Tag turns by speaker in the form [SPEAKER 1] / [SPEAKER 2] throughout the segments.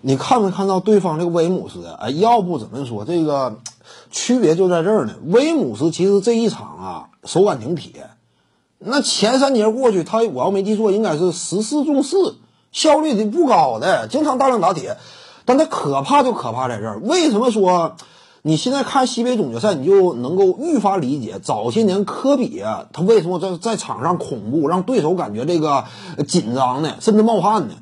[SPEAKER 1] 你看没看到对方这个威姆斯？哎，要不怎么说这个区别就在这儿呢？威姆斯其实这一场啊，手感挺铁。那前三节过去，他我要没记错，应该是十四中四，效率的不高的，经常大量打铁。但他可怕就可怕在这儿。为什么说你现在看西北总决赛，你就能够愈发理解早些年科比啊，他为什么在在场上恐怖，让对手感觉这个紧张呢，甚至冒汗呢？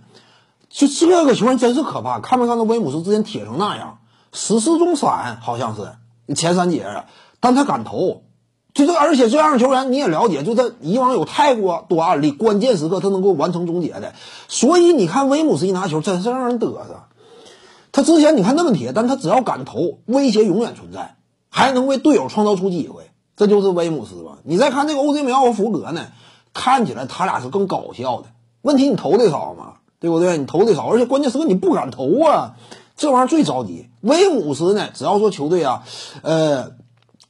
[SPEAKER 1] 就这个球员真是可怕。看没看到威姆斯之前铁成那样，十四中三好像是前三节啊，但他敢投。就这，而且这样的球员你也了解，就他以往有太过多案例，关键时刻他能够完成终结的。所以你看威姆斯一拿球，真是让人嘚瑟。他之前你看那么铁，但他只要敢投，威胁永远存在，还能为队友创造出机会。这就是威姆斯吧？你再看这个欧兹梅奥和福格呢，看起来他俩是更搞笑的。问题你投的少吗，对不对？你投的少，而且关键时刻你不敢投啊，这玩意儿最着急。威姆斯呢，只要说球队啊，呃，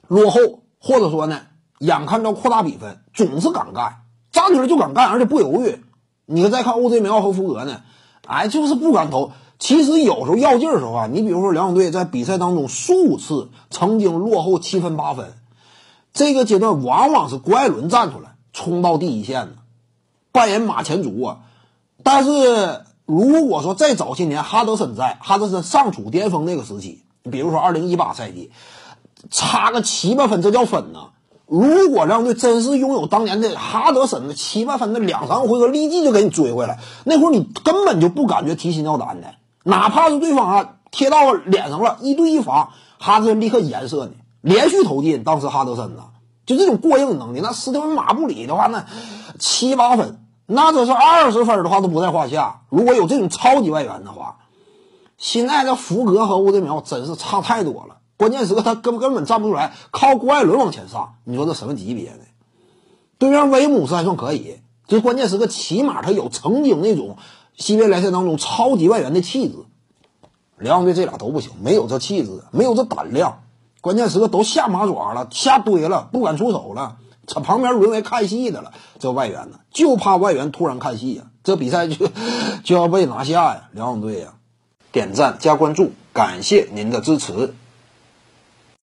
[SPEAKER 1] 落后。或者说呢，眼看着扩大比分，总是敢干，站出来就敢干，而且不犹豫。你再看 OJ 梅奥和福格呢，哎，就是不敢投。其实有时候要劲儿的时候啊，你比如说两队在比赛当中数次曾经落后七分八分，这个阶段往往是郭艾伦站出来冲到第一线的，扮演马前卒啊。但是如果说再早些年哈德森在，哈德森尚处巅峰那个时期，比如说二零一八赛季。差个七八分，这叫分呐！如果让队真是拥有当年的哈德森的七八分，那两三个回合立即就给你追回来，那会儿你根本就不感觉提心吊胆的。哪怕是对方啊贴到脸上了，一对一防，哈德森立刻颜色呢，连续投进。当时哈德森呢，就这种过硬能力，那斯蒂芬马布里的话，那七八分，那这是二十分的话都不在话下。如果有这种超级外援的话，现在的福格和乌德苗真是差太多了。关键时刻他根根本站不出来，靠郭艾伦往前上，你说这什么级别的？对面威姆斯还算可以，就关键时刻起码他有曾经那种西北联赛当中超级外援的气质。辽宁队这俩都不行，没有这气质，没有这胆量，关键时刻都下马爪了，下堆了，不敢出手了，这旁边沦为看戏的了。这外援呢，就怕外援突然看戏呀，这比赛就就要被拿下呀。辽宁队呀，点赞加关注，感谢您的支持。